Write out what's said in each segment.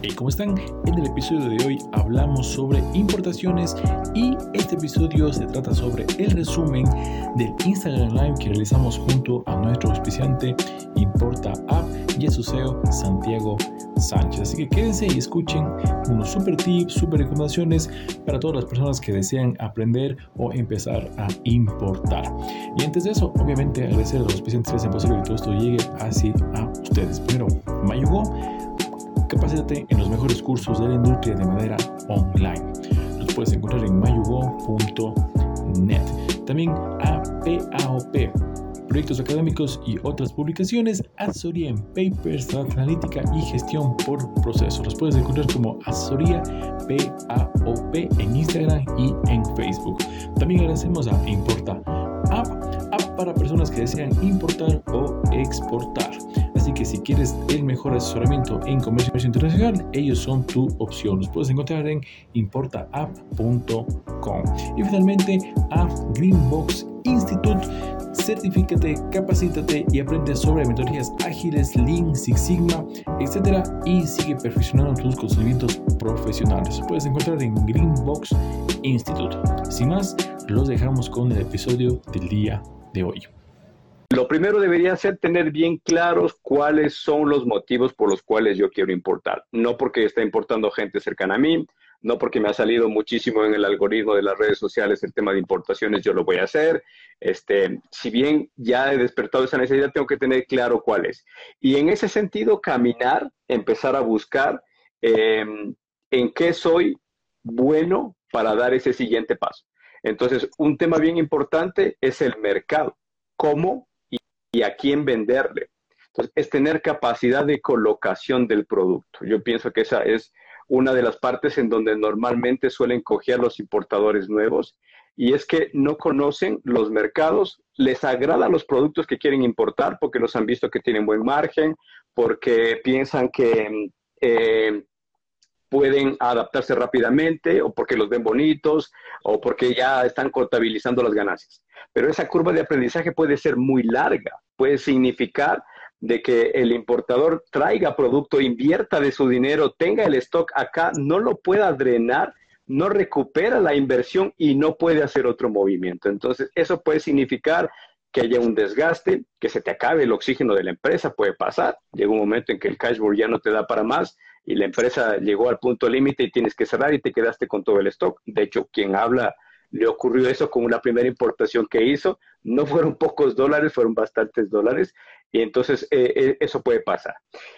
Hey, ¿cómo están? En el episodio de hoy hablamos sobre importaciones y este episodio se trata sobre el resumen del Instagram Live que realizamos junto a nuestro auspiciante Importa App y a su CEO Santiago Sánchez. Así que quédense y escuchen unos super tips, super recomendaciones para todas las personas que desean aprender o empezar a importar. Y antes de eso, obviamente agradecer a los auspiciantes que hacen posible que todo esto llegue así a ustedes. Primero, Mayugo Capacítate en los mejores cursos de la industria de manera online. Los puedes encontrar en mayugo.net. También APAOP, proyectos académicos y otras publicaciones, asesoría en papers, analítica y gestión por proceso. Los puedes encontrar como asesoría PAOP en Instagram y en Facebook. También agradecemos a Importa App, app para personas que desean importar o exportar. Así que si quieres el mejor asesoramiento en comercio internacional, ellos son tu opción. Los puedes encontrar en importaapp.com. Y finalmente, a Greenbox Institute. Certifícate, capacítate y aprende sobre metodologías ágiles, Lean, Six Sigma, etc. Y sigue perfeccionando tus conocimientos profesionales. Los puedes encontrar en Greenbox Institute. Sin más, los dejamos con el episodio del día de hoy. Lo primero debería ser tener bien claros cuáles son los motivos por los cuales yo quiero importar. No porque está importando gente cercana a mí, no porque me ha salido muchísimo en el algoritmo de las redes sociales el tema de importaciones, yo lo voy a hacer. Este, si bien ya he despertado esa necesidad, tengo que tener claro cuál es. Y en ese sentido, caminar, empezar a buscar em, en qué soy bueno para dar ese siguiente paso. Entonces, un tema bien importante es el mercado. ¿Cómo y a quién venderle. Entonces, es tener capacidad de colocación del producto. Yo pienso que esa es una de las partes en donde normalmente suelen coger los importadores nuevos y es que no conocen los mercados, les agradan los productos que quieren importar porque los han visto que tienen buen margen, porque piensan que eh, pueden adaptarse rápidamente o porque los ven bonitos o porque ya están contabilizando las ganancias. Pero esa curva de aprendizaje puede ser muy larga, puede significar de que el importador traiga producto, invierta de su dinero, tenga el stock acá, no lo pueda drenar, no recupera la inversión y no puede hacer otro movimiento. Entonces, eso puede significar que haya un desgaste, que se te acabe el oxígeno de la empresa, puede pasar. Llega un momento en que el cashboard ya no te da para más y la empresa llegó al punto límite y tienes que cerrar y te quedaste con todo el stock. De hecho, quien habla le ocurrió eso con una primera importación que hizo. No fueron pocos dólares, fueron bastantes dólares. Y entonces eh, eh, eso puede pasar.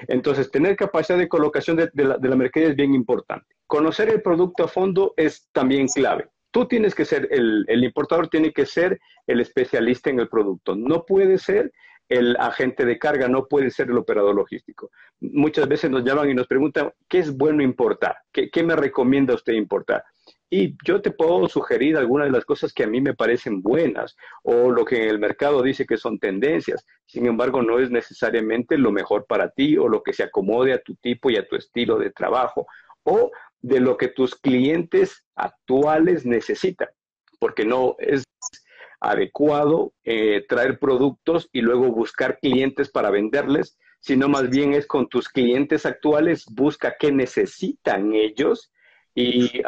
Entonces, tener capacidad de colocación de, la, de mercadería es bien importante. Conocer el producto a fondo es también clave. Tú tienes que ser, el, el importador tiene que ser el especialista en el producto. No puede ser el agente de carga, no puede ser el operador logístico. Muchas veces nos llaman y nos preguntan, ¿qué es bueno importar? ¿Qué, me recomienda usted importar? Y yo te puedo sugerir algunas de las cosas que a mí me parecen buenas o lo que el mercado dice que son tendencias. Sin embargo, no es necesariamente lo mejor para ti o lo que se acomode a tu tipo y a tu estilo de trabajo o de lo que tus clientes actuales necesitan. Porque no es adecuado eh, traer productos y luego buscar clientes para venderles, sino más bien es con tus clientes actuales, busca qué necesitan ellos y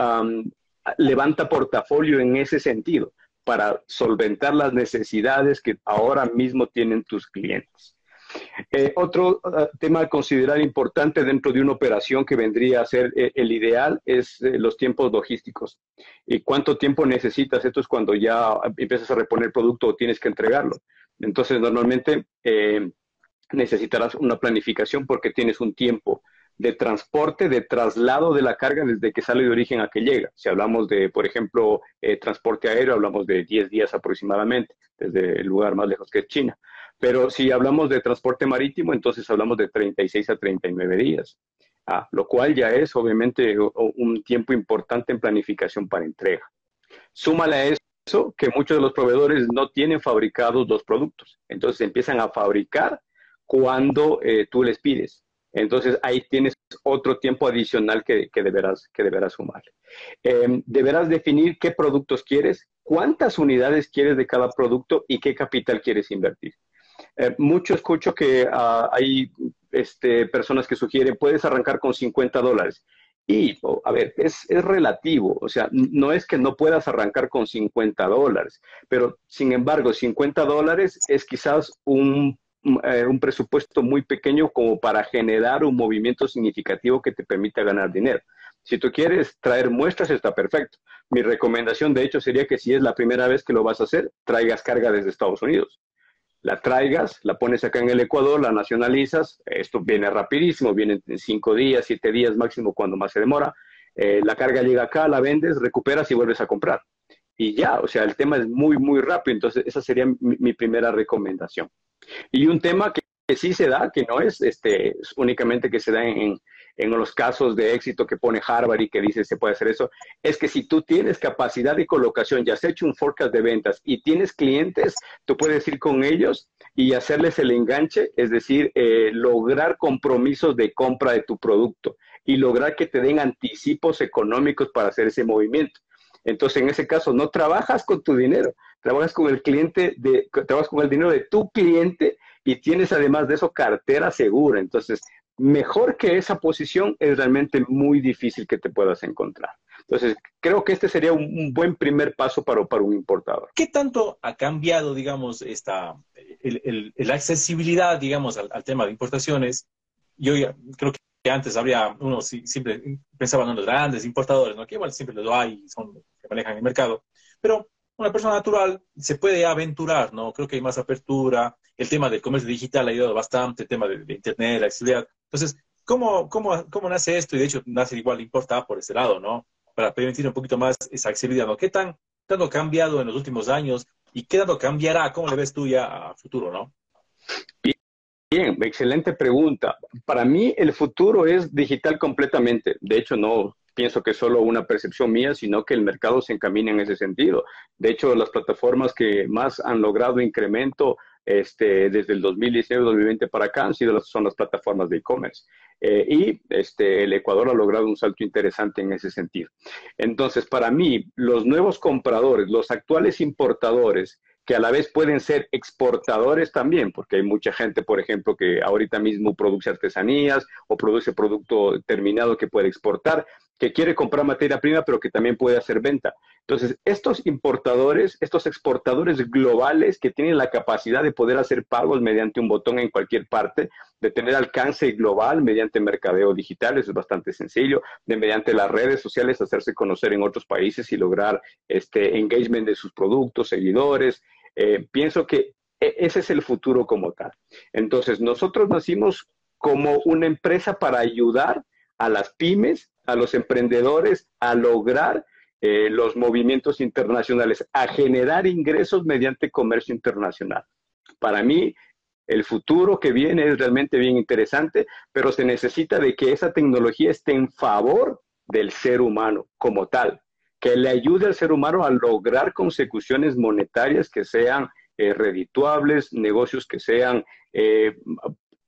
levanta portafolio en ese sentido para solventar las necesidades que ahora mismo tienen tus clientes. Eh, otro uh, tema a considerar importante dentro de una operación que vendría a ser eh, el ideal es eh, los tiempos logísticos. ¿Y cuánto tiempo necesitas? Esto es cuando ya empiezas a reponer producto o tienes que entregarlo. Entonces, normalmente necesitarás una planificación porque tienes un tiempo de transporte, de traslado de la carga desde que sale de origen a que llega. Si hablamos de, por ejemplo, transporte aéreo, hablamos de 10 días aproximadamente, desde el lugar más lejos que es China. Pero si hablamos de transporte marítimo, entonces hablamos de 36 a 39 días, ah, lo cual ya es obviamente un tiempo importante en planificación para entrega. Súmale a eso que muchos de los proveedores no tienen fabricados los productos, entonces empiezan a fabricar cuando eh, tú les pides. Entonces ahí tienes otro tiempo adicional que, deberás, que deberás sumar. Em, deberás definir qué productos quieres, cuántas unidades quieres de cada producto y qué capital quieres invertir. Eh, mucho escucho que ah, hay este, personas que sugieren, puedes arrancar con 50 dólares. Y, a ver, es, es, relativo, o sea, no es que no puedas arrancar con 50 dólares, pero sin embargo, 50 dólares es quizás un, eh, un presupuesto muy pequeño como para generar un movimiento significativo que te permita ganar dinero. Si tú quieres traer muestras, está perfecto. Mi recomendación, de hecho, sería que si es la primera vez que lo vas a hacer, traigas carga desde Estados Unidos la traigas, la pones acá en el Ecuador, la nacionalizas, esto viene rapidísimo, viene en cinco días, siete días máximo cuando más se demora, eh, la carga llega acá, la vendes, recuperas y vuelves a comprar. Y ya, o sea, el tema es muy, muy rápido, entonces esa sería mi, primera recomendación. Y un tema que, sí se da, que no es este, únicamente que se da en, los casos de éxito que pone Harvard y que dice se puede hacer eso, es que si tú tienes capacidad de colocación, ya has hecho un forecast de ventas y tienes clientes, tú puedes ir con ellos y hacerles el enganche, es decir, eh, lograr compromisos de compra de tu producto y lograr que te den anticipos económicos para hacer ese movimiento. Entonces, en ese caso, no trabajas con tu dinero, trabajas con el cliente, de, trabajas con el dinero de tu cliente y tienes además de eso cartera segura. Entonces, mejor que esa posición es realmente muy difícil que te puedas encontrar. Entonces, creo que este sería un, buen primer paso para, para, un importador. ¿Qué tanto ha cambiado, digamos, esta, la accesibilidad, digamos, al, tema de importaciones? Yo creo que antes habría, uno siempre pensaba en los grandes importadores, ¿no? que igual siempre lo hay, son que manejan el mercado, pero una persona natural se puede aventurar, ¿no? Creo que hay más apertura, el tema del comercio digital ha ayudado bastante, el tema de, Internet, la accesibilidad. Entonces, ¿cómo, cómo, cómo nace esto? Y de hecho, nace igual importa por ese lado, ¿no? Para permitir un poquito más esa accesibilidad, ¿no? ¿Qué tan, tanto cambiado en los últimos años y qué tanto cambiará? ¿Cómo le ves tú ya a futuro, no? Bien, excelente pregunta. Para mí el futuro es digital completamente. De hecho, no pienso que solo una percepción mía, sino que el mercado se encamina en ese sentido. De hecho, las plataformas que más han logrado incremento este, desde el 2019-2020 para acá han sido las, son las plataformas de e-commerce. Eh, y este, el Ecuador ha logrado un salto interesante en ese sentido. Entonces, para mí, los nuevos compradores, los actuales importadores, que a la vez pueden ser exportadores también, porque hay mucha gente, por ejemplo, que ahorita mismo produce artesanías o produce producto terminado que puede exportar que quiere comprar materia prima, pero que también puede hacer venta. Entonces, estos importadores, estos exportadores globales que tienen la capacidad de poder hacer pagos mediante un botón en cualquier parte, de tener alcance global mediante mercadeo digital, es bastante sencillo, de mediante las redes sociales hacerse conocer en otros países y lograr este engagement de sus productos, seguidores. Eh, pienso que e, ese es el futuro como tal. Entonces, nosotros nacimos como una empresa para ayudar a las pymes, a los emprendedores a lograr eh, los movimientos internacionales, a generar ingresos mediante comercio internacional. Para mí, el futuro que viene es realmente bien interesante, pero se necesita de que esa tecnología esté en favor del ser humano como tal, que le ayude al ser humano a lograr consecuciones monetarias que sean eh, redituables, negocios que sean, eh,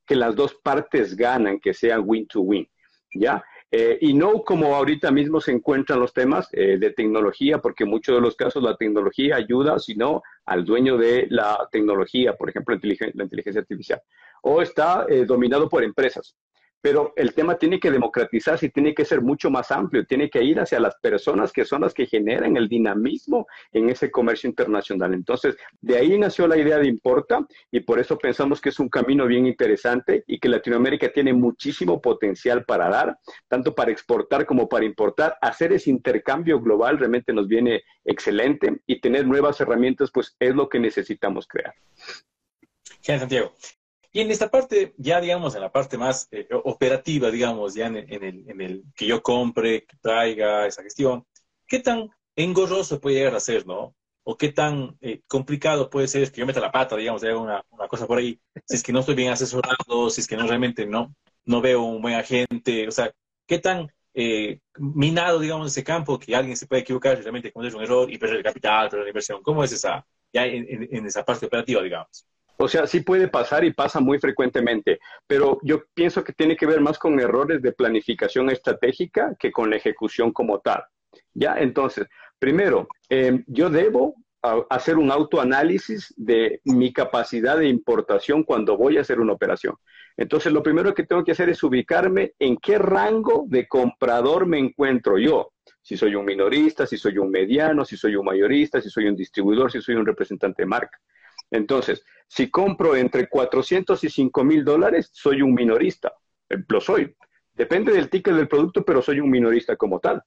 que las dos partes ganan, que sean win-to-win. ¿ya? Eh, y no como ahorita mismo se encuentran los temas eh, de tecnología, porque en muchos de los casos la tecnología ayuda, sino al dueño de la tecnología, por ejemplo, la inteligencia artificial, o está eh, dominado por empresas pero el tema tiene que democratizarse y tiene que ser mucho más amplio, tiene que ir hacia las personas que son las que generan el dinamismo en ese comercio internacional. Entonces, de ahí nació la idea de Importa y por eso pensamos que es un camino bien interesante y que Latinoamérica tiene muchísimo potencial para dar, tanto para exportar como para importar. Hacer ese intercambio global realmente nos viene excelente y tener nuevas herramientas, pues es lo que necesitamos crear. Santiago. Y en esta parte, ya digamos, en la parte más eh, operativa, digamos, ya en el, que yo compre, que traiga esa gestión, ¿qué tan engorroso puede llegar a ser, no? O qué tan eh, complicado puede ser que yo meta la pata, digamos, haga una, cosa por ahí, si es que no estoy bien asesorado, si es que no realmente no, no veo un buen agente, o sea, qué tan eh, minado, digamos, ese campo que alguien se puede equivocar realmente cometer un error y perder el capital, perder la inversión. ¿Cómo es esa, ya en, en esa parte operativa, digamos? O sea, sí puede pasar y pasa muy frecuentemente, pero yo pienso que tiene que ver más con errores de planificación estratégica que con la ejecución como tal. Ya, entonces, primero, eh, yo debo hacer un autoanálisis de mi capacidad de importación cuando voy a hacer una operación. Entonces, lo primero que tengo que hacer es ubicarme en qué rango de comprador me encuentro yo. Si soy un minorista, si soy un mediano, si soy un mayorista, si soy un distribuidor, si soy un representante de marca. Entonces, si compro entre 400 y 5 mil dólares, soy un minorista. Eh, lo soy. Depende del ticket del producto, pero soy un minorista como tal.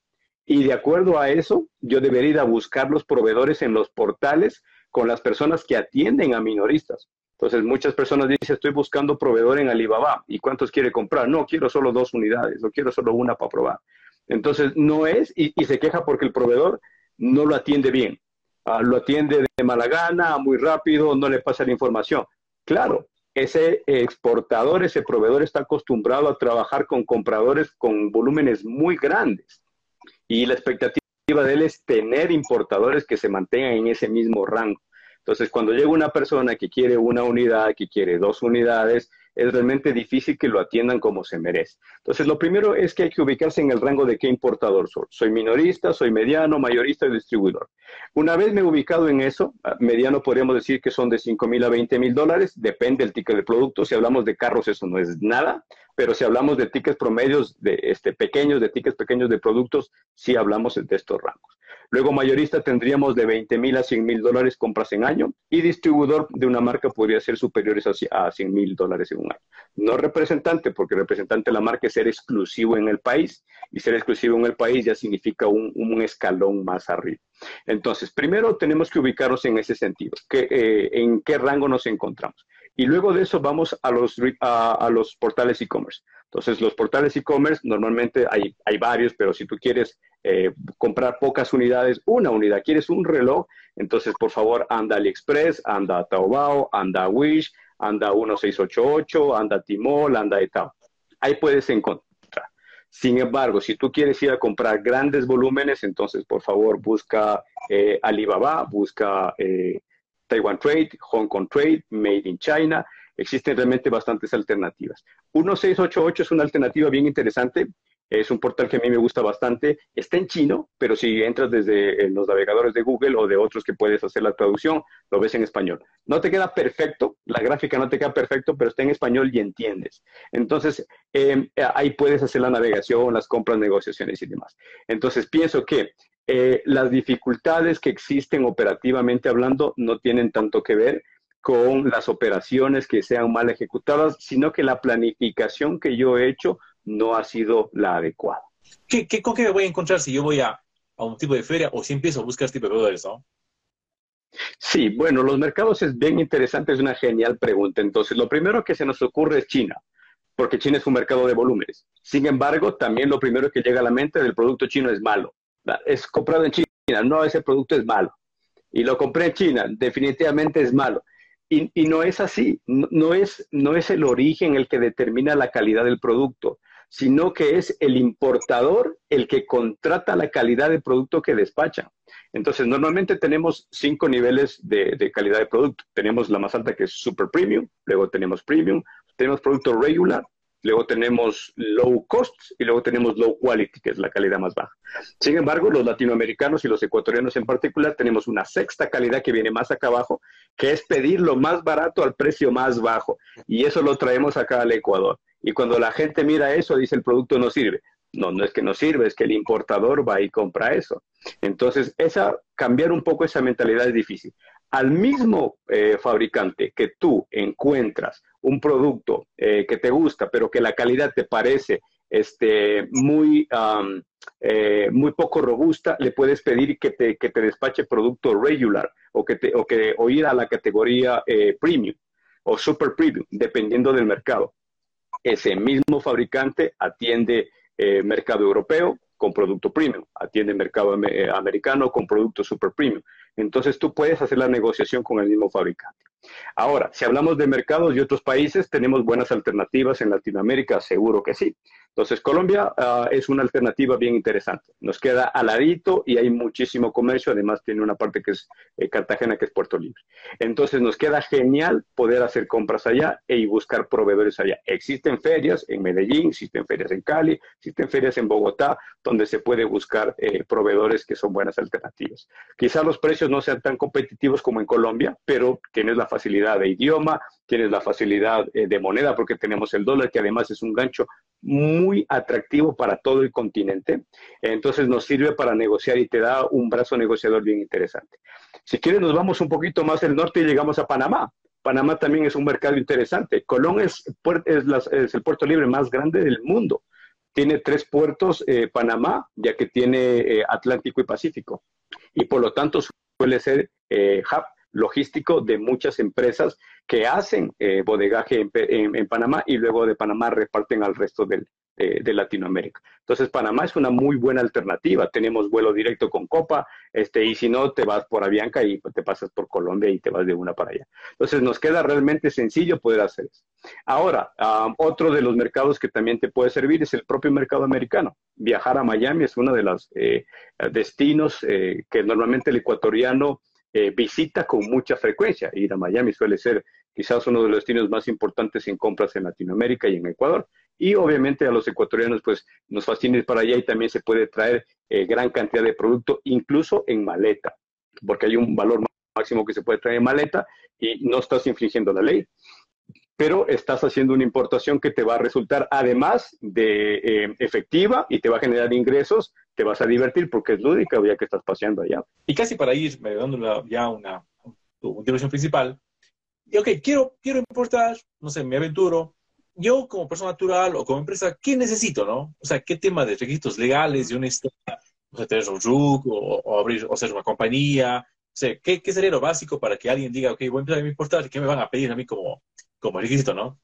Y de acuerdo a eso, yo debería ir a buscar los proveedores en los portales con las personas que atienden a minoristas. Entonces, muchas personas dicen, estoy buscando proveedor en Alibaba. ¿Y cuántos quiere comprar? No, quiero solo dos unidades o quiero solo una para probar. Entonces, no es, y, se queja porque el proveedor no lo atiende bien. Ah, lo atiende de mala gana, muy rápido, no le pasa la información. Claro, ese exportador, ese proveedor está acostumbrado a trabajar con compradores con volúmenes muy grandes. Y la expectativa de él es tener importadores que se mantengan en ese mismo rango. Entonces, cuando llega una persona que quiere una unidad, que quiere dos unidades, es realmente difícil que lo atiendan como se merece. Entonces, lo primero es que hay que ubicarse en el rango de qué importador soy. Soy minorista, soy mediano, mayorista y distribuidor. Una vez me he ubicado en eso, ah, mediano podríamos decir que son de 5 mil a 20 mil dólares, depende del ticket de producto. Si hablamos de carros, eso no es nada, pero si hablamos de tickets promedios de este, pequeños, de tickets pequeños de productos, sí hablamos de estos rangos. Luego mayorista tendríamos de 20 mil a 100 mil dólares compras en año y distribuidor de una marca podría ser superiores a 100 mil dólares en un año. No representante, porque representante de la marca es ser exclusivo en el país y ser exclusivo en el país ya significa un, escalón más arriba. Entonces, primero tenemos que ubicarnos en ese sentido, que, eh, en qué rango nos encontramos. Y luego de eso vamos a los, a los portales e-commerce. Entonces, los portales e-commerce normalmente hay, hay varios, pero si tú quieres eh, comprar pocas unidades, una unidad, quieres un reloj, entonces por favor anda AliExpress, anda Taobao, anda Wish, anda a 1688, anda Timol, anda Etao. Ahí puedes encontrar. Sin embargo, si tú quieres ir a comprar grandes volúmenes, entonces por favor busca eh, Alibaba, busca eh, Taiwan Trade, Hong Kong Trade, Made in China existen realmente bastantes alternativas. 1688 es una alternativa bien interesante. Es un portal que a mí me gusta bastante. Está en chino, pero si entras desde eh, los navegadores de Google o de otros que puedes hacer la traducción, lo ves en español. No te queda perfecto, la gráfica no te queda perfecto, pero está en español y entiendes. Entonces, em, ahí puedes hacer la navegación, las compras, negociaciones y demás. Entonces, pienso que eh, las dificultades que existen operativamente hablando no tienen tanto que ver con las operaciones que sean mal ejecutadas, sino que la planificación que yo he hecho no ha sido la adecuada. ¿Qué, qué, ¿Con qué me voy a encontrar si yo voy a, a un tipo de feria o si empiezo a buscar este tipo de? ¿no? Sí, bueno, los mercados es bien interesante, es una genial pregunta. Entonces, lo primero que se nos ocurre es China, porque China es un mercado de volúmenes. Sin embargo, también lo primero que llega a la mente del producto chino es malo. Es comprado en China, no, ese producto es malo. Y lo compré en China, definitivamente es malo. Y, no es así, no, es, no es el origen el que determina la calidad del producto, sino que es el importador el que contrata la calidad del producto que despacha. Entonces, normalmente tenemos cinco niveles de, de, calidad de producto. Tenemos la más alta que es super premium, luego tenemos premium, tenemos producto regular, luego tenemos low cost y luego tenemos low quality, que es la calidad más baja. Sin embargo, los latinoamericanos y los ecuatorianos en particular tenemos una sexta calidad que viene más acá abajo, que es pedir lo más barato al precio más bajo. Y eso lo traemos acá al Ecuador. Y cuando la gente mira eso, dice el producto no sirve. No, no es que no sirve, es que el importador va y compra eso. Entonces, esa, cambiar un poco esa mentalidad es difícil. Al mismo eh, fabricante que tú encuentras un producto eh, que te gusta, pero que la calidad te parece este, muy, eh, muy poco robusta, le puedes pedir que te, que te despache producto regular o, que te, o, que, o ir a la categoría premium o super premium, dependiendo del mercado. Ese mismo fabricante atiende mercado europeo con producto premium, atiende mercado americano con producto super premium. Entonces tú puedes hacer la negociación con el mismo fabricante. Ahora, si hablamos de mercados y otros países, tenemos buenas alternativas en Latinoamérica, seguro que sí. Entonces, Colombia ah, es una alternativa bien interesante. Nos queda aladito y hay muchísimo comercio. Además, tiene una parte que es eh, Cartagena, que es Puerto Libre. Entonces, nos queda genial poder hacer compras allá y buscar proveedores allá. Existen ferias en Medellín, existen ferias en Cali, existen ferias en Bogotá, donde se puede buscar eh, proveedores que son buenas alternativas. Quizás los precios no sean tan competitivos como en Colombia, pero tienes la facilidad de idioma, tienes la facilidad eh, de moneda, porque tenemos el dólar, que además es un gancho muy atractivo para todo el continente. Entonces nos sirve para negociar y te da un brazo negociador bien interesante. Si quieres, nos vamos un poquito más al norte y llegamos a Panamá. Panamá también es un mercado interesante. Colón es, el puerto libre más grande del mundo. Tiene tres puertos, eh, Panamá, ya que tiene eh, Atlántico y Pacífico. Y por lo tanto suele ser eh, hub logístico de muchas empresas que hacen eh, bodegaje en, Panamá y luego de Panamá reparten al resto del, de Latinoamérica. Entonces, Panamá es una muy buena alternativa. Tenemos vuelo directo con Copa, este, y si no, te vas por Avianca y te pasas por Colombia y te vas de una para allá. Entonces, nos queda realmente sencillo poder hacer eso. Ahora, otro de los mercados que también te puede servir es el propio mercado americano. Viajar a Miami es uno de los eh, destinos eh, que normalmente el ecuatoriano eh, visita con mucha frecuencia. Ir a Miami suele ser quizás uno de los destinos más importantes en compras en Latinoamérica y en Ecuador. Y obviamente a los ecuatorianos pues nos fascina ir para allá y también se puede traer eh, gran cantidad de producto, incluso en maleta, porque hay un valor máximo que se puede traer en maleta y no estás infringiendo la ley pero estás haciendo una importación que te va a resultar, además de eh, efectiva y te va a generar ingresos, te vas a divertir porque es lúdica ya que estás paseando allá. Y casi para ir dando ya una, motivación principal, y ok, quiero, quiero importar, no sé, me aventuro, yo como persona natural o como empresa, ¿qué necesito, no? O sea, ¿qué tema de requisitos legales, una historia, o sea, tener un RUC o, abrir, o ser una compañía? O sea, ¿qué, ¿qué, sería lo básico para que alguien diga, ok, voy a empezar a importar, ¿qué me van a pedir a mí como, como requisito, no?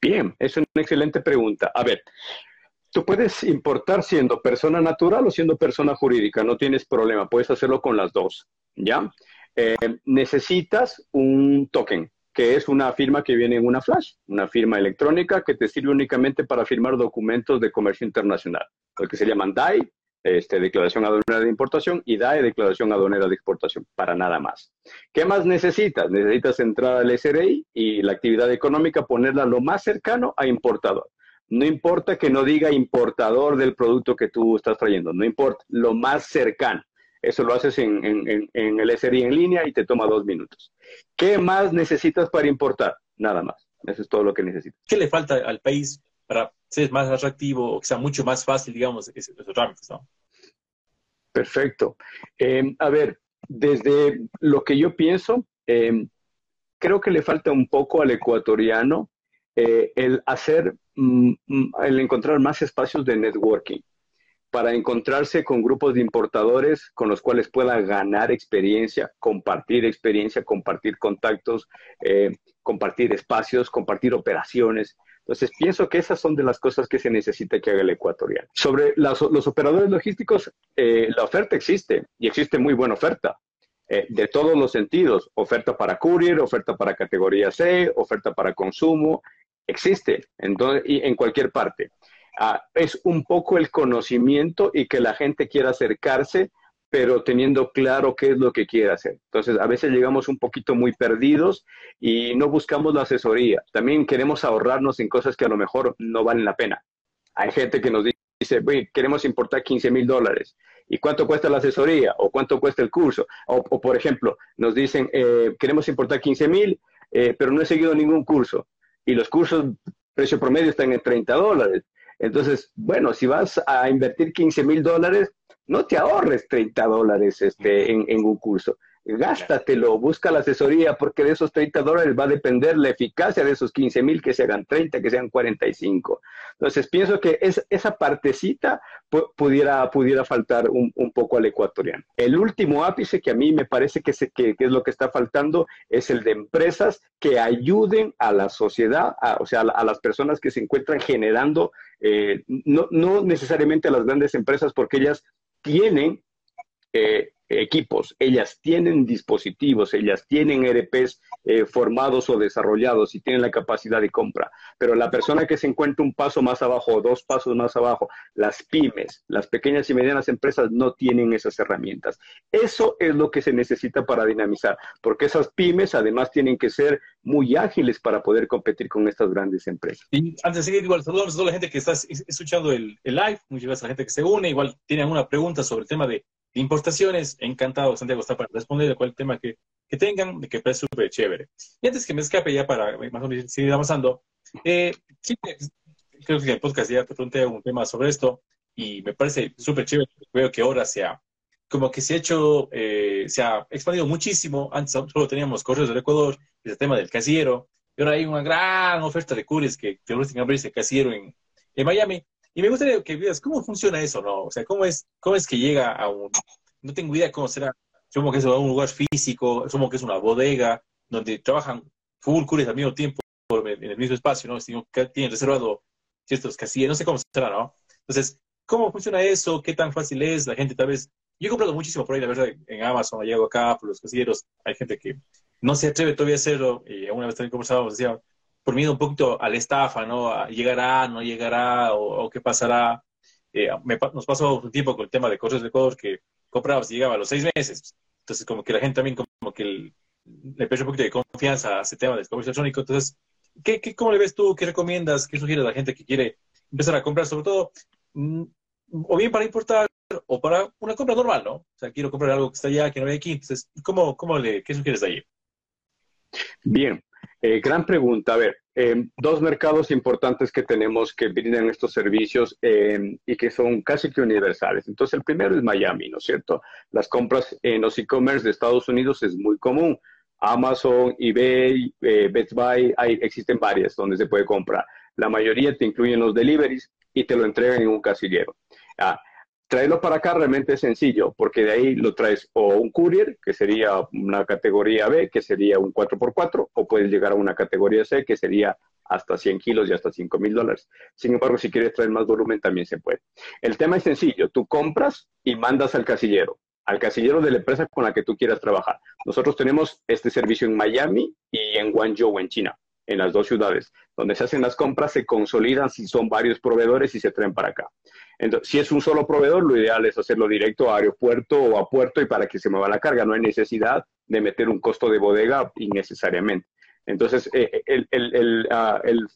Bien, es una excelente pregunta. A ver, tú puedes importar siendo persona natural o siendo persona jurídica, no tienes problema, puedes hacerlo con las dos, ¿ya? Eh, necesitas un token, que es una firma que viene en una flash, una firma electrónica que te sirve únicamente para firmar documentos de comercio internacional, lo que se llaman DAI, este, declaración aduanera de importación y DAE, declaración aduanera de exportación, para nada más. ¿Qué más necesitas? Necesitas entrar al SRI y la actividad económica ponerla lo más cercano a importador. No importa que no diga importador del producto que tú estás trayendo, no importa, lo más cercano. Eso lo haces en, en el SRI en línea y te toma dos minutos. ¿Qué más necesitas para importar? Nada más. Eso es todo lo que necesitas. ¿Qué le falta al país para ser más atractivo o sea mucho más fácil, digamos, esos trámites, ¿no? Perfecto. Em, a ver, desde lo que yo pienso, em, creo que le falta un poco al ecuatoriano eh, el hacer, mm, mm, el encontrar más espacios de networking para encontrarse con grupos de importadores con los cuales pueda ganar experiencia, compartir experiencia, compartir contactos, eh, compartir espacios, compartir operaciones. Entonces, pienso que esas son de las cosas que se necesita que haga el ecuatoriano. Sobre los operadores logísticos, eh, la oferta existe y existe muy buena oferta. Eh, de todos los sentidos, oferta para courier, oferta para categoría C, oferta para consumo, existe entonces, y en cualquier parte. Ah, es un poco el conocimiento y que la gente quiera acercarse pero teniendo claro qué es lo que quiere hacer. Entonces, a veces llegamos un poquito muy perdidos y no buscamos la asesoría. También queremos ahorrarnos en cosas que a lo mejor no valen la pena. Hay gente que nos dice, queremos importar 15 mil dólares. ¿Y cuánto cuesta la asesoría? ¿O cuánto cuesta el curso? O, por ejemplo, nos dicen, eh, queremos importar 15 mil, eh, pero no he seguido ningún curso. Y los cursos, precio promedio, están en 30 dólares. Entonces, bueno, si vas a invertir 15 mil dólares, no te ahorres 30 dólares este, en, un curso. Gástatelo, busca la asesoría, porque de esos 30 dólares va a depender la eficacia de esos 15 mil, que se hagan 30, que sean 45. Entonces, pienso que es, esa partecita pudiera, pudiera faltar un, poco al ecuatoriano. El último ápice que a mí me parece que, que, es lo que está faltando es el de empresas que ayuden a la sociedad, o sea, a, las personas que se encuentran generando, eh, no, no necesariamente a las grandes empresas, porque ellas tienen eh, equipos, ellas tienen dispositivos, ellas tienen ERPs eh, formados o desarrollados y tienen la capacidad de compra. Pero la persona que se encuentra un paso más abajo o dos pasos más abajo, las pymes, las pequeñas y medianas empresas no tienen esas herramientas. Eso es lo que se necesita para dinamizar, porque esas pymes además tienen que ser muy ágiles para poder competir con estas grandes empresas. Y antes de seguir, igual saludamos a toda la gente que está escuchando el, live, muchas gracias a la gente que se une, igual tiene alguna pregunta sobre el tema de importaciones, encantado, Santiago está para responder a cualquier tema que, que tengan, de que parece súper chévere. Y antes que me escape ya para más o menos seguir avanzando, eh, sí, creo que en el podcast ya te pregunté un tema sobre esto y me parece súper chévere, veo que ahora se ha, como que se ha hecho, eh, se ha expandido muchísimo, antes solo teníamos correos del Ecuador, ese tema del casillero, y ahora hay una gran oferta de cures que, que que abrirse casillero en, en Miami, y me gustaría que veas cómo funciona eso, ¿no? O sea, cómo es, cómo es que llega a un... No tengo idea cómo será. Supongo que es un lugar físico, supongo que es una bodega donde trabajan full cures al mismo tiempo en el mismo espacio, ¿no? Tienen reservado ciertos casillas, no sé cómo será, ¿no? Entonces, ¿cómo funciona eso? ¿Qué tan fácil es? La gente tal vez... Yo he comprado muchísimo por ahí, la verdad, en Amazon, llego acá, por los casilleros, hay gente que no se atreve todavía a hacerlo, y una vez también conversábamos, decía, por miedo un poquito a la estafa, ¿no? ¿Llegará, no llegará o, qué pasará? Eh, nos pasó un tiempo con el tema de Correos de Ecuador que comprabas y llegaba a los seis meses. Entonces, como que la gente también como que le perdió un poquito de confianza a ese tema del comercio electrónico. Entonces, ¿qué, qué, cómo le ves tú? ¿Qué recomiendas? ¿Qué sugieres a la gente que quiere empezar a comprar? Sobre todo, mm, o bien para importar o para una compra normal, ¿no? O sea, quiero comprar algo que está allá, que no hay aquí. Entonces, ¿cómo, cómo le, ¿qué sugieres ahí? Bien, eh, gran pregunta. A ver, eh, dos mercados importantes que tenemos que brindan estos servicios eh, y que son casi que universales. Entonces, el primero es Miami, ¿no es cierto? Las compras en los e-commerce de Estados Unidos es muy común. Amazon, eBay, Best Buy, hay, existen varias donde se puede comprar. La mayoría te incluyen los deliveries y te lo entregan en un casillero. Ah, Traerlo para acá realmente es sencillo, porque de ahí lo traes o un courier, que sería una categoría B, que sería un 4x4, o puedes llegar a una categoría C, que sería hasta 100 kilos y hasta 5 mil dólares. Sin embargo, si quieres traer más volumen, también se puede. El tema es sencillo, tú compras y mandas al casillero, al casillero de la empresa con la que tú quieras trabajar. Nosotros tenemos este servicio en Miami y en Guangzhou, en China en las dos ciudades. Donde se hacen las compras, se consolidan si son varios proveedores y se traen para acá. Entonces, si es un solo proveedor, lo ideal es hacerlo directo a aeropuerto o a puerto y para que se mueva la carga. No hay necesidad de meter un costo de bodega innecesariamente. Entonces, eh, el, el, ah, el,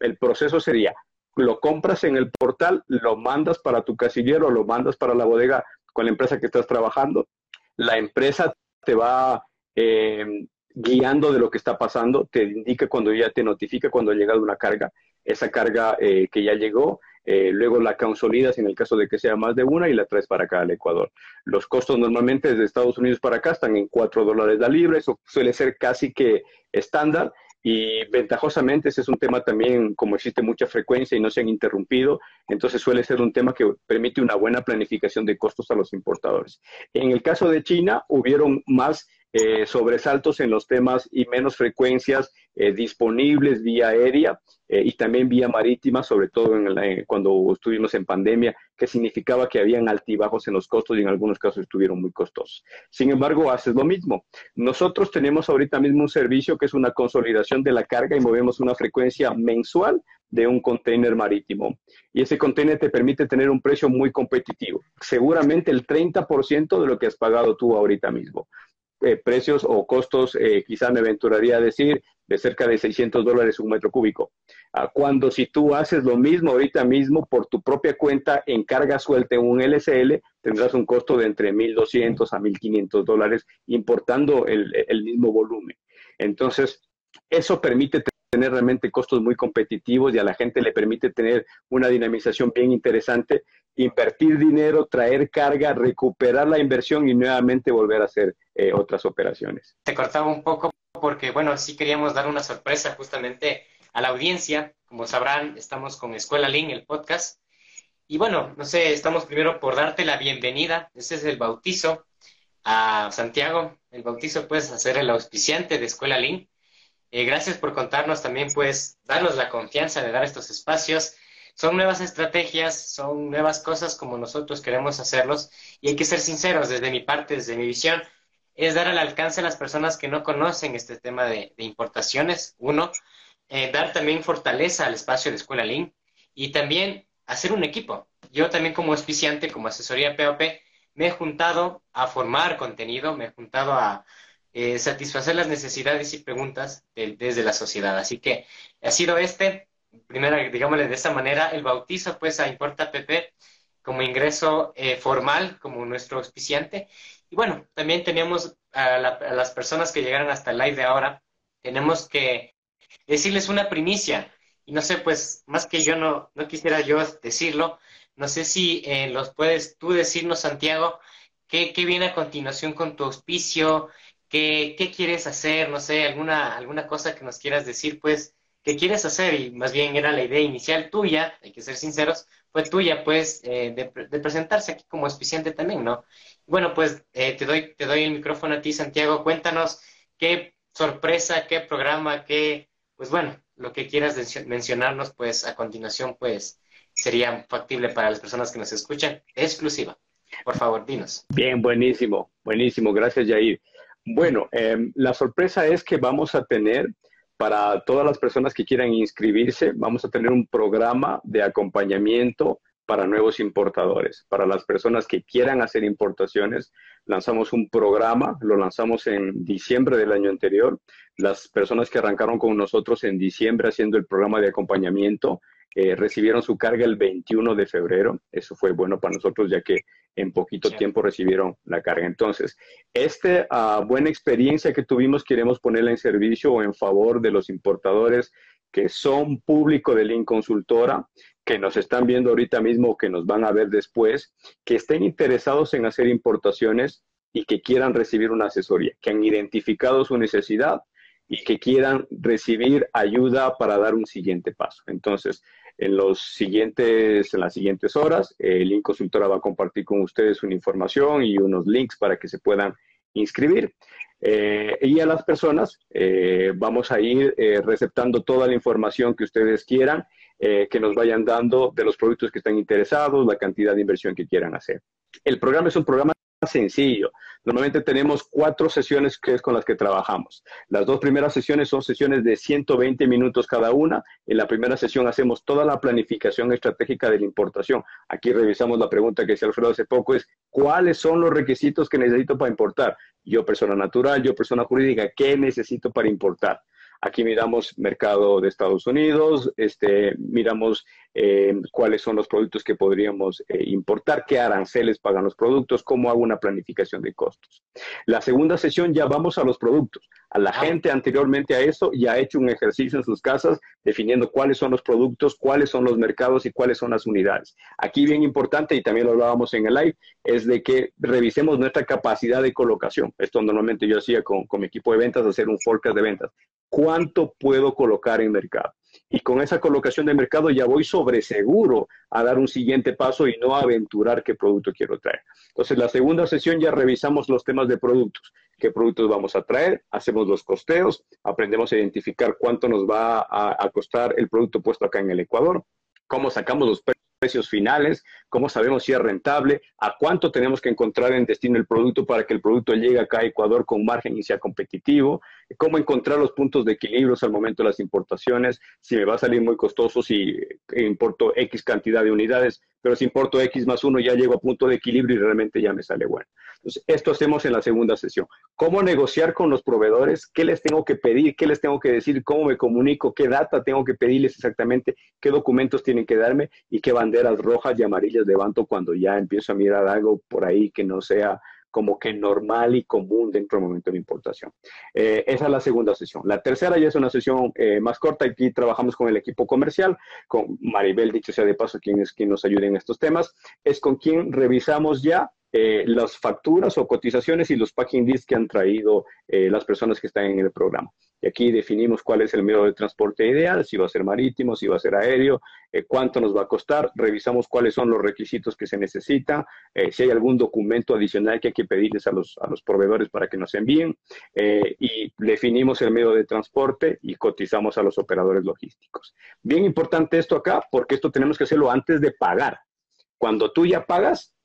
el proceso sería, lo compras en el portal, lo mandas para tu casillero, lo mandas para la bodega con la empresa que estás trabajando. La empresa te va eh, guiando de lo que está pasando, te indica cuando ya te notifica cuando ha llegado una carga, esa carga eh, que ya llegó, eh, luego la consolidas en el caso de que sea más de una y la traes para acá al Ecuador. Los costos normalmente desde Estados Unidos para acá están en 4 dólares la libra, eso suele ser casi que estándar y ventajosamente ese es un tema también, como existe mucha frecuencia y no se han interrumpido, entonces suele ser un tema que permite una buena planificación de costos a los importadores. En el caso de China, hubieron más eh, sobresaltos en los temas y menos frecuencias eh, disponibles vía aérea eh, y también vía marítima, sobre todo en cuando estuvimos en pandemia, que significaba que habían altibajos en los costos y en algunos casos estuvieron muy costosos. Sin embargo, haces lo mismo. Nosotros tenemos ahorita mismo un servicio que es una consolidación de la carga y movemos una frecuencia mensual de un container marítimo. Y ese container te permite tener un precio muy competitivo, seguramente el 30% de lo que has pagado tú ahorita mismo. Eh, precios o costos, eh, quizá me aventuraría a decir, de cerca de 600 dólares un metro cúbico. Ah, cuando si tú haces lo mismo ahorita mismo por tu propia cuenta en carga suelta en un LCL, tendrás un costo de entre 1.200 a 1.500 dólares importando el, el mismo volumen. Entonces, eso permite tener realmente costos muy competitivos y a la gente le permite tener una dinamización bien interesante, invertir dinero, traer carga, recuperar la inversión y nuevamente volver a hacer eh, otras operaciones. Te cortaba un poco porque, bueno, sí queríamos dar una sorpresa justamente a la audiencia. Como sabrán, estamos con Escuela Link, el podcast. Y bueno, no sé, estamos primero por darte la bienvenida. Este es el bautizo a Santiago. El bautizo puedes hacer el auspiciante de Escuela Link. Eh, gracias por contarnos también, pues, darnos la confianza de dar estos espacios. son nuevas estrategias, son nuevas cosas como nosotros queremos hacerlos y hay que ser sinceros desde mi parte, desde mi visión, es dar al alcance a las personas que no conocen este tema de, importaciones, uno, eh, dar también fortaleza al espacio de Escuela Link y también hacer un equipo. Yo también como auspiciante, como asesoría POP, me he juntado a formar contenido, me he juntado a eh, satisfacer las necesidades y preguntas desde la sociedad. Así que ha sido este, primero, digámosle de esta manera, el bautizo pues a Importa PP como ingreso eh, formal, como nuestro auspiciante. Y bueno, también tenemos a, las personas que llegaron hasta el live de ahora, tenemos que decirles una primicia. Y no sé, pues más que yo no, no quisiera yo decirlo, no sé si eh, los puedes tú decirnos, Santiago, qué, qué viene a continuación con tu auspicio, qué, quieres hacer, no sé, alguna, alguna cosa que nos quieras decir, pues, qué quieres hacer. Y más bien era la idea inicial tuya, hay que ser sinceros, fue tuya, pues, eh, de, presentarse aquí como auspiciante también, ¿no? Bueno, pues eh, te, doy, te doy el micrófono a ti, Santiago. Cuéntanos qué sorpresa, qué programa, qué, pues bueno, lo que quieras mencionarnos, pues a continuación, pues sería factible para las personas que nos escuchan, exclusiva. Por favor, dinos. Bien, buenísimo, buenísimo. Gracias, Jair. Bueno, em, la sorpresa es que vamos a tener para todas las personas que quieran inscribirse, vamos a tener un programa de acompañamiento para nuevos importadores. Para las personas que quieran hacer importaciones, lanzamos un programa, lo lanzamos en diciembre del año anterior. Las personas que arrancaron con nosotros en diciembre haciendo el programa de acompañamiento eh, recibieron su carga el 21 de febrero. Eso fue bueno para nosotros ya que en poquito tiempo recibieron la carga. Entonces, esta ah, buena experiencia que tuvimos queremos ponerla en servicio o en favor de los importadores que son público de Link Consultora, que nos están viendo ahorita mismo o que nos van a ver después, que estén interesados en hacer importaciones y que quieran recibir una asesoría, que han identificado su necesidad y que quieran recibir ayuda para dar un siguiente paso. Entonces, en, los siguientes, en las siguientes horas, el Link Consultora va a compartir con ustedes una información y unos links para que se puedan inscribir. Eh, y a las personas eh, vamos a ir eh, receptando toda la información que ustedes quieran, que nos vayan dando de los productos que están interesados, la cantidad de inversión que quieran hacer. El programa es un programa sencillo. Normalmente tenemos cuatro sesiones que es con las que trabajamos. Las dos primeras sesiones son sesiones de 120 minutos cada una. En la primera sesión hacemos toda la planificación estratégica de la importación. Aquí revisamos la pregunta que hizo Alfredo hace poco, es ¿cuáles son los requisitos que necesito para importar? Yo persona natural, yo persona jurídica, ¿qué necesito para importar? Aquí miramos mercado de Estados Unidos, este, miramos eh, cuáles son los productos que podríamos eh, importar, qué aranceles pagan los productos, cómo hago una planificación de costos. La segunda sesión ya vamos a los productos. A la ah. gente anteriormente a eso ya ha hecho un ejercicio en sus casas definiendo cuáles son los productos, cuáles son los mercados y cuáles son las unidades. Aquí bien importante, y también lo hablábamos en el live, es de que revisemos nuestra capacidad de colocación. Esto normalmente yo hacía con, con mi equipo de ventas, hacer un forecast de ventas. ¿Cuánto puedo colocar en mercado? y con esa colocación de mercado ya voy sobre seguro a dar un siguiente paso y no aventurar qué producto quiero traer. Entonces, la segunda sesión ya revisamos los temas de productos. ¿Qué productos vamos a traer? Hacemos los costeos, aprendemos a identificar cuánto nos va a, costar el producto puesto acá en el Ecuador, cómo sacamos los precios precios finales, cómo sabemos si es rentable, a cuánto tenemos que encontrar en destino el producto para que el producto llegue acá a Ecuador con margen y sea competitivo, cómo encontrar los puntos de equilibrio al momento de las importaciones, si me va a salir muy costoso si importo X cantidad de unidades, pero si importo X más uno ya llego a punto de equilibrio y realmente ya me sale bueno. Esto hacemos en la segunda sesión. ¿Cómo negociar con los proveedores? ¿Qué les tengo que pedir? ¿Qué les tengo que decir? ¿Cómo me comunico? ¿Qué data tengo que pedirles exactamente? ¿Qué documentos tienen que darme? ¿Y qué banderas rojas y amarillas levanto cuando ya empiezo a mirar algo por ahí que no sea como que normal y común dentro del momento de importación. Eh, esa es la segunda sesión. La tercera ya es una sesión eh, más corta. Aquí trabajamos con el equipo comercial, con Maribel, dicho sea de paso, quien es quien nos ayuda en estos temas. Es con quien revisamos ya eh, las facturas o cotizaciones y los packing deals que han traído eh, las personas que están en el programa. Y aquí definimos cuál es el medio de transporte ideal, si va a ser marítimo, si va a ser aéreo, eh, cuánto nos va a costar, revisamos cuáles son los requisitos que se necesitan, si hay algún documento adicional que hay que pedirles a los, a los proveedores para que nos envíen, y definimos el medio de transporte y cotizamos a los operadores logísticos. Bien importante esto acá, porque esto tenemos que hacerlo antes de pagar. Cuando tú ya pagas,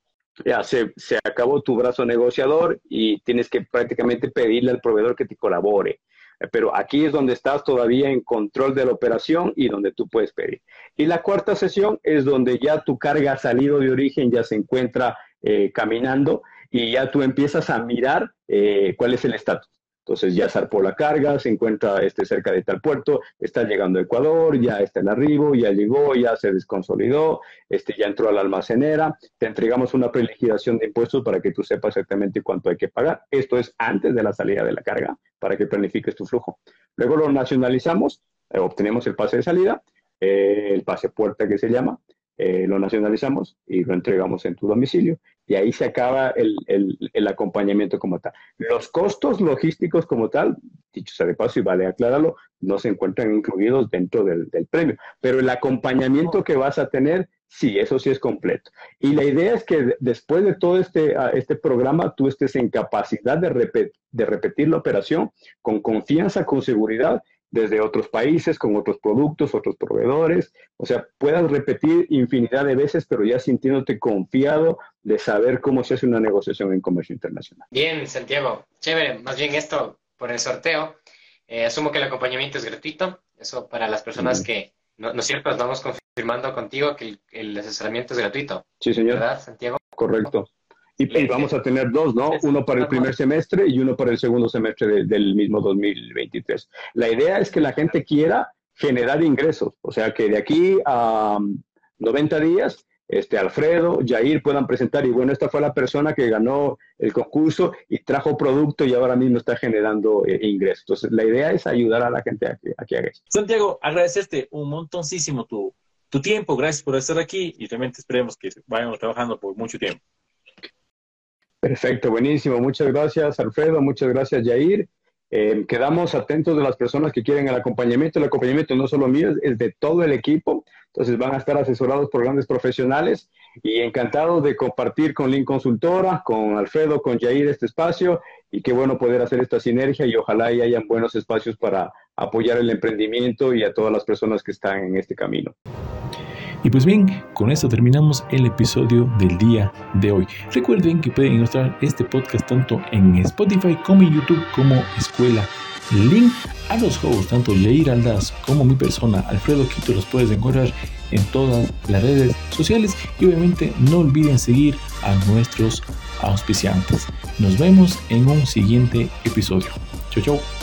ya se, se, acabó tu brazo negociador y tienes que prácticamente pedirle al proveedor que te colabore. Pero aquí es donde estás todavía en control de la operación y donde tú puedes pedir. Y la cuarta sesión es donde ya tu carga salido de origen ya se encuentra eh, caminando y ya tú empiezas a mirar eh, cuál es el estatus. Entonces ya zarpó la carga, se encuentra este, cerca de tal puerto, está llegando a Ecuador, ya está en arribo, ya llegó, ya se desconsolidó, este, ya entró a la almacenera, te entregamos una preliquidación de impuestos para que tú sepas exactamente cuánto hay que pagar. Esto es antes de la salida de la carga, para que planifiques tu flujo. Luego lo nacionalizamos, eh, obtenemos el pase de salida, eh, el pase puerta que se llama, eh, lo nacionalizamos y lo entregamos en tu domicilio y ahí se acaba el, el, acompañamiento como tal. Los costos logísticos como tal, dicho sea de paso y vale aclararlo, no se encuentran incluidos dentro del, del, premio, pero el acompañamiento que vas a tener, sí, eso sí es completo. Y la idea es que después de todo este, este programa, tú estés en capacidad de, de repetir la operación con confianza, con seguridad desde otros países, con otros productos, otros proveedores. O sea, puedas repetir infinidad de veces, pero ya sintiéndote confiado de saber cómo se hace una negociación en comercio internacional. Bien, Santiago. Chévere. Más bien esto por el sorteo. Eh, asumo que el acompañamiento es gratuito. Eso para las personas que, no, no es cierto, estamos confirmando contigo que el, asesoramiento es gratuito. Sí, señor. ¿Verdad, Santiago? Correcto. Y, vamos a tener dos, ¿no? Uno para el primer semestre y uno para el segundo semestre del mismo 2023. La idea es que la gente quiera generar ingresos, o sea, que de aquí a 90 um, días, este Alfredo, Jair puedan presentar, y bueno, esta fue la persona que ganó el concurso y trajo producto y ahora mismo está generando eh, ingresos. Entonces, la idea es ayudar a la gente a que, a que haga eso. Santiago, agradecerte un montoncísimo tu, tu tiempo, gracias por estar aquí y realmente esperemos que vayamos trabajando por mucho tiempo. Perfecto, buenísimo. Muchas gracias, Alfredo. Muchas gracias, Jair. Eh, quedamos atentos de las personas que quieren el acompañamiento. El acompañamiento no solo mío, es de todo el equipo. Entonces van a estar asesorados por grandes profesionales y encantados de compartir con Link Consultora, con Alfredo, con Jair este espacio y qué bueno poder hacer esta sinergia y ojalá hayan buenos espacios para apoyar el emprendimiento y a todas las personas que están en este camino. Y pues bien, con esto terminamos el episodio del día de hoy. Recuerden que pueden encontrar este podcast tanto en Spotify como en YouTube como Escuela Link a los hosts, tanto Jair Aldaz como mi persona, Alfredo Quito, los puedes encontrar en todas las redes sociales y obviamente no olviden seguir a nuestros auspiciantes. Nos vemos en un siguiente episodio. Chau, chau.